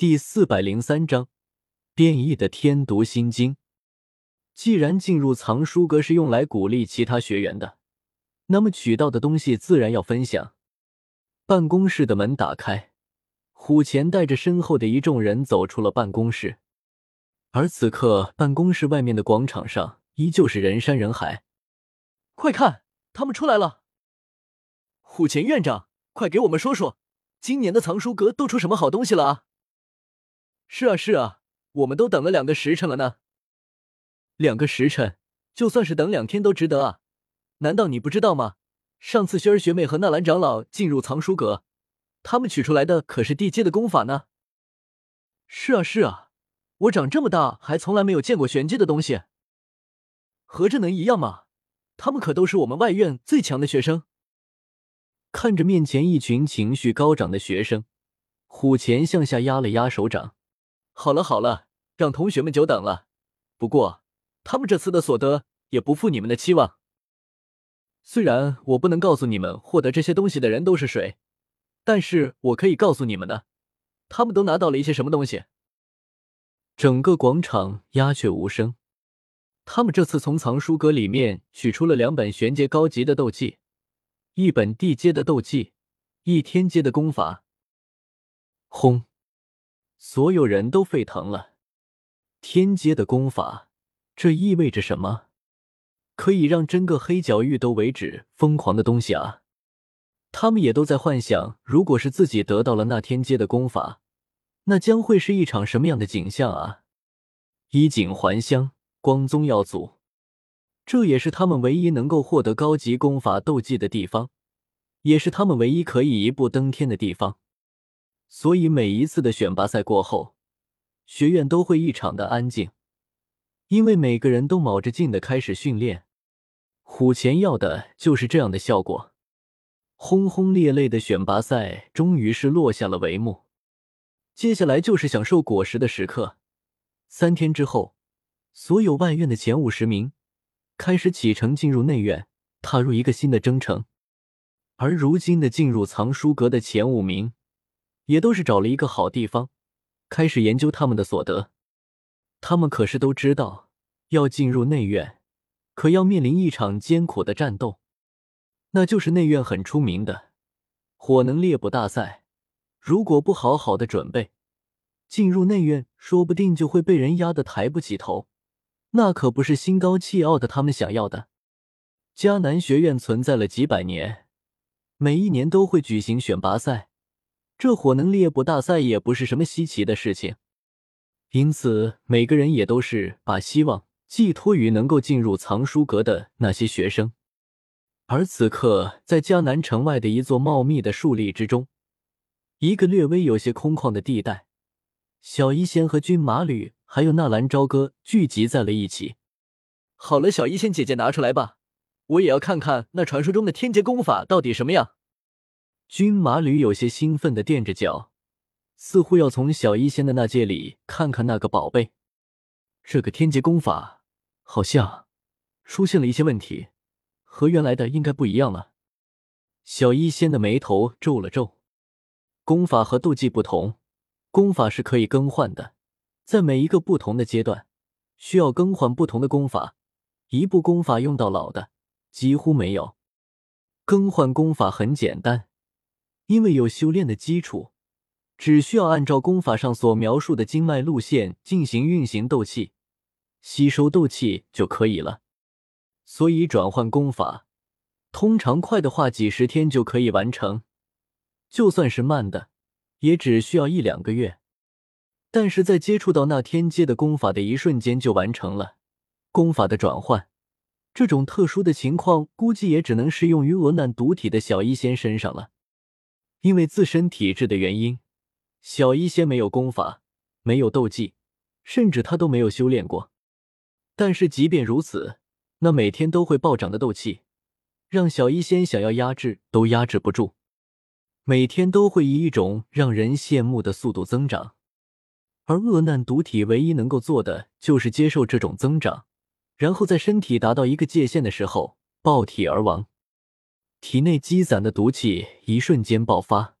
第四百零三章变异的天毒心经。既然进入藏书阁是用来鼓励其他学员的，那么取到的东西自然要分享。办公室的门打开，虎钳带着身后的一众人走出了办公室。而此刻，办公室外面的广场上依旧是人山人海。快看，他们出来了！虎钳院长，快给我们说说，今年的藏书阁都出什么好东西了啊？是啊，是啊，我们都等了两个时辰了呢。两个时辰，就算是等两天都值得啊！难道你不知道吗？上次薰儿学妹和纳兰长老进入藏书阁，他们取出来的可是地阶的功法呢。是啊，是啊，我长这么大还从来没有见过玄阶的东西。合着能一样吗？他们可都是我们外院最强的学生。看着面前一群情绪高涨的学生，虎钳向下压了压手掌。好了好了，让同学们久等了。不过。他们这次的所得也不负你们的期望。虽然我不能告诉你们获得这些东西的人都是谁，但是我可以告诉你们的，他们都拿到了一些什么东西。整个广场鸦雀无声。他们这次从藏书阁里面取出了两本玄阶高级的斗技，一本地阶的斗技，一天阶的功法。轰！所有人都沸腾了。天阶的功法。这意味着什么？可以让整个黑角域都为之疯狂的东西啊！他们也都在幻想，如果是自己得到了那天阶的功法，那将会是一场什么样的景象啊！衣锦还乡，光宗耀祖，这也是他们唯一能够获得高级功法斗技的地方，也是他们唯一可以一步登天的地方。所以每一次的选拔赛过后，学院都会异常的安静。因为每个人都卯着劲的开始训练，虎钳要的就是这样的效果。轰轰烈烈的选拔赛终于是落下了帷幕，接下来就是享受果实的时刻。三天之后，所有外院的前五十名开始启程进入内院，踏入一个新的征程。而如今的进入藏书阁的前五名，也都是找了一个好地方，开始研究他们的所得。他们可是都知道，要进入内院，可要面临一场艰苦的战斗，那就是内院很出名的火能猎捕大赛。如果不好好的准备，进入内院，说不定就会被人压得抬不起头。那可不是心高气傲的他们想要的。迦南学院存在了几百年，每一年都会举行选拔赛，这火能猎捕大赛也不是什么稀奇的事情。因此，每个人也都是把希望寄托于能够进入藏书阁的那些学生。而此刻，在江南城外的一座茂密的树林之中，一个略微有些空旷的地带，小医仙和军马吕还有纳兰朝歌聚集在了一起。好了，小医仙姐姐拿出来吧，我也要看看那传说中的天劫功法到底什么样。军马吕有些兴奋的垫着脚。似乎要从小医仙的那戒里看看那个宝贝，这个天劫功法好像出现了一些问题，和原来的应该不一样了。小医仙的眉头皱了皱。功法和斗技不同，功法是可以更换的，在每一个不同的阶段需要更换不同的功法，一部功法用到老的几乎没有。更换功法很简单，因为有修炼的基础。只需要按照功法上所描述的经脉路线进行运行斗气，吸收斗气就可以了。所以转换功法，通常快的话几十天就可以完成；就算是慢的，也只需要一两个月。但是在接触到那天阶的功法的一瞬间就完成了功法的转换，这种特殊的情况估计也只能适用于鹅难独体的小医仙身上了，因为自身体质的原因。小医仙没有功法，没有斗技，甚至他都没有修炼过。但是即便如此，那每天都会暴涨的斗气，让小医仙想要压制都压制不住。每天都会以一种让人羡慕的速度增长，而恶难毒体唯一能够做的就是接受这种增长，然后在身体达到一个界限的时候爆体而亡，体内积攒的毒气一瞬间爆发。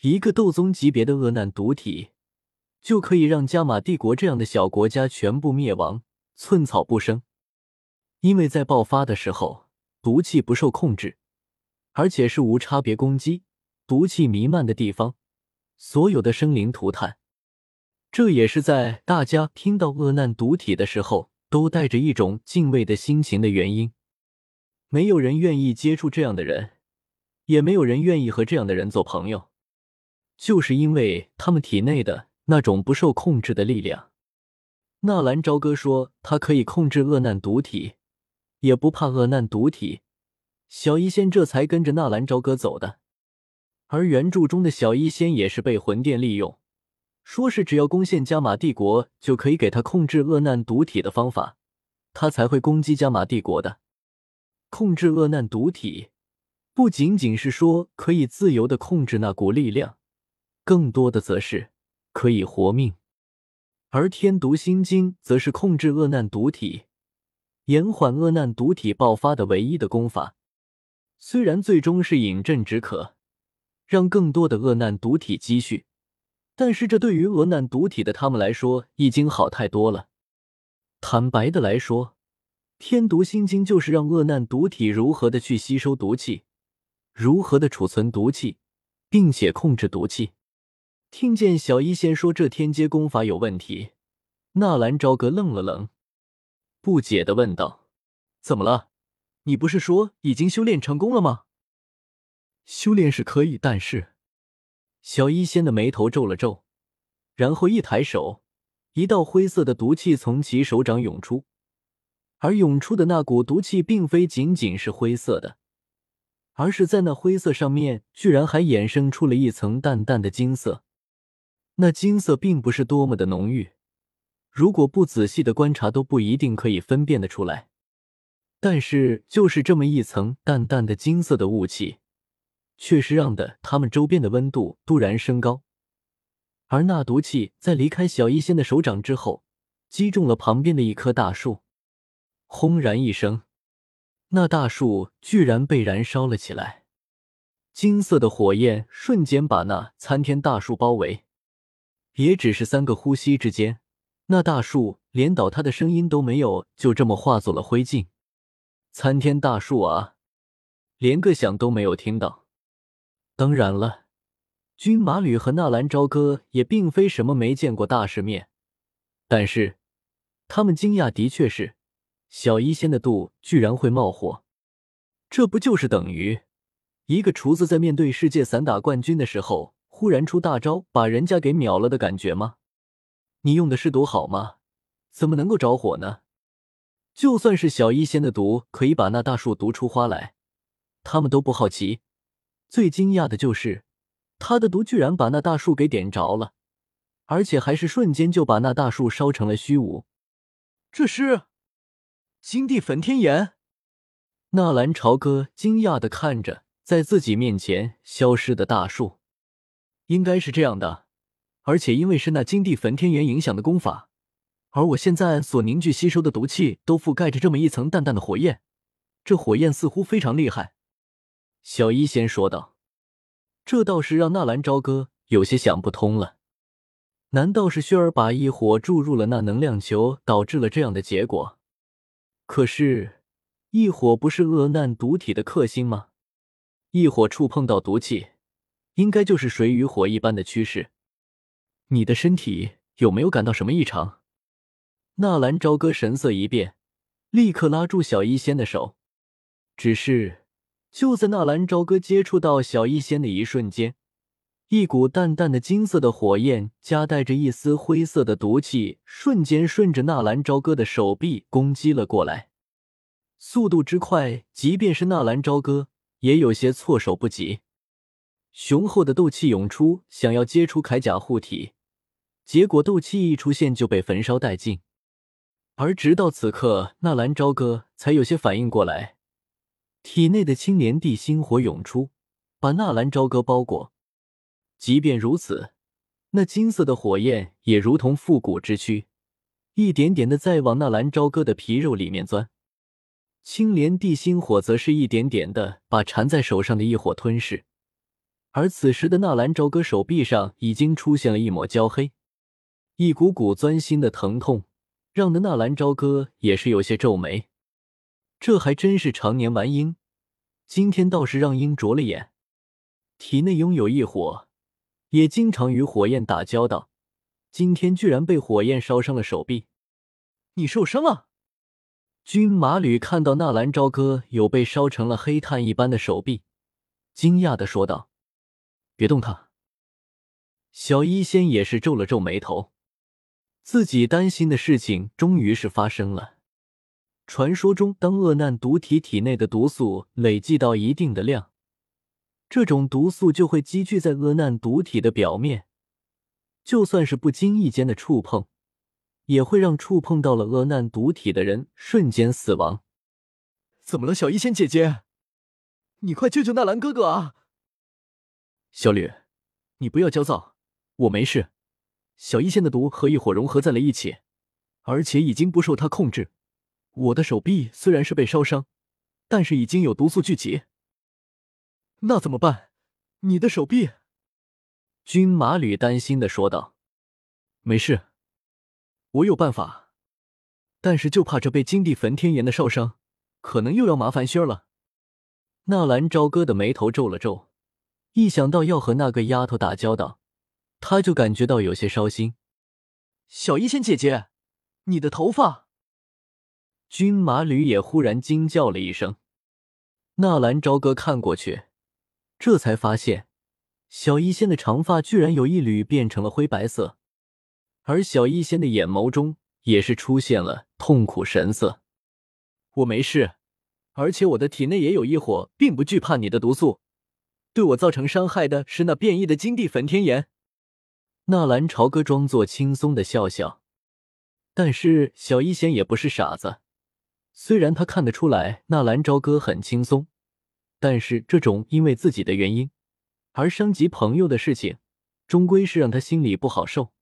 一个斗宗级别的恶难毒体，就可以让加玛帝国这样的小国家全部灭亡，寸草不生。因为在爆发的时候，毒气不受控制，而且是无差别攻击，毒气弥漫的地方，所有的生灵涂炭。这也是在大家听到恶难毒体的时候，都带着一种敬畏的心情的原因。没有人愿意接触这样的人，也没有人愿意和这样的人做朋友，就是因为他们体内的那种不受控制的力量。纳兰朝歌说，他可以控制恶难毒体。也不怕恶难毒体，小医仙这才跟着纳兰朝歌走的。而原著中的小医仙也是被魂殿利用，说是只要攻陷加玛帝国，就可以给他控制恶难毒体的方法，他才会攻击加玛帝国的。控制恶难毒体，不仅仅是说可以自由的控制那股力量，更多的则是可以活命。而天毒心经则是控制恶难毒体。延缓恶难毒体爆发的唯一的功法，虽然最终是饮鸩止渴，让更多的恶难毒体积蓄，但是这对于恶难毒体的他们来说已经好太多了。坦白的来说，天毒心经就是让恶难毒体如何的去吸收毒气，如何的储存毒气，并且控制毒气。听见小医仙说这天阶功法有问题，纳兰朝歌愣了愣。不解的问道：“怎么了？你不是说已经修炼成功了吗？”修炼是可以，但是……小医仙的眉头皱了皱，然后一抬手，一道灰色的毒气从其手掌涌出，而涌出的那股毒气并非仅仅是灰色的，而是在那灰色上面居然还衍生出了一层淡淡的金色。那金色并不是多么的浓郁。如果不仔细的观察，都不一定可以分辨得出来。但是，就是这么一层淡淡的金色的雾气，却是让的他们周边的温度突然升高。而那毒气在离开小医仙的手掌之后，击中了旁边的一棵大树，轰然一声，那大树居然被燃烧了起来。金色的火焰瞬间把那参天大树包围，也只是三个呼吸之间。那大树连倒塌的声音都没有，就这么化作了灰烬。参天大树啊，连个响都没有听到。当然了，军马吕和纳兰朝歌也并非什么没见过大世面，但是他们惊讶的确是小医仙的肚居然会冒火。这不就是等于一个厨子在面对世界散打冠军的时候，忽然出大招把人家给秒了的感觉吗？你用的是毒好吗？怎么能够着火呢？就算是小医仙的毒可以把那大树毒出花来，他们都不好奇。最惊讶的就是他的毒居然把那大树给点着了，而且还是瞬间就把那大树烧成了虚无。这是金地焚天炎。纳兰朝歌惊讶的看着在自己面前消失的大树，应该是这样的。而且因为是那金地焚天炎影响的功法，而我现在所凝聚吸收的毒气都覆盖着这么一层淡淡的火焰，这火焰似乎非常厉害。”小医仙说道。这倒是让纳兰朝歌有些想不通了。难道是薰儿把异火注入了那能量球，导致了这样的结果？可是异火不是恶难毒体的克星吗？异火触碰到毒气，应该就是水与火一般的趋势。你的身体有没有感到什么异常？纳兰朝歌神色一变，立刻拉住小医仙的手。只是就在纳兰朝歌接触到小医仙的一瞬间，一股淡淡的金色的火焰，夹带着一丝灰色的毒气，瞬间顺着纳兰朝歌的手臂攻击了过来。速度之快，即便是纳兰朝歌也有些措手不及。雄厚的斗气涌出，想要接触铠甲护体，结果斗气一出现就被焚烧殆尽。而直到此刻，纳兰朝歌才有些反应过来，体内的青莲地心火涌出，把纳兰朝歌包裹。即便如此，那金色的火焰也如同复古之躯，一点点的在往纳兰朝歌的皮肉里面钻。青莲地心火则是一点点的把缠在手上的异火吞噬。而此时的纳兰朝歌手臂上已经出现了一抹焦黑，一股股钻心的疼痛，让的纳兰朝歌也是有些皱眉。这还真是常年玩鹰，今天倒是让鹰着了眼。体内拥有异火，也经常与火焰打交道，今天居然被火焰烧伤了手臂。你受伤了？军马吕看到纳兰朝歌有被烧成了黑炭一般的手臂，惊讶的说道：“别动他。”小医仙也是皱了皱眉头，自己担心的事情终于是发生了。传说中，当恶难毒体体内的毒素累积到一定的量，这种毒素就会积聚在厄难毒体的表面，就算是不经意间的触碰。也会让触碰到了厄难毒体的人瞬间死亡。怎么了，小医仙姐姐？你快救救纳兰哥哥啊！小吕，你不要焦躁，我没事。小医仙的毒和异火融合在了一起，而且已经不受他控制。我的手臂虽然是被烧伤，但是已经有毒素聚集。那怎么办？你的手臂？军马吕担心的说道：“没事。”我有办法，但是就怕这被金地焚天炎的烧伤，可能又要麻烦些了。纳兰朝歌的眉头皱了皱，一想到要和那个丫头打交道，他就感觉到有些烧心。小医仙姐姐，你的头发！军马吕也忽然惊叫了一声。纳兰朝歌看过去，这才发现小医仙的长发居然有一缕变成了灰白色。而小医仙的眼眸中也是出现了痛苦神色。我没事，而且我的体内也有异火，并不惧怕你的毒素。对我造成伤害的是那变异的金地焚天炎。纳兰朝歌装作轻松的笑笑，但是小医仙也不是傻子，虽然他看得出来纳兰朝歌很轻松，但是这种因为自己的原因而伤及朋友的事情，终归是让他心里不好受。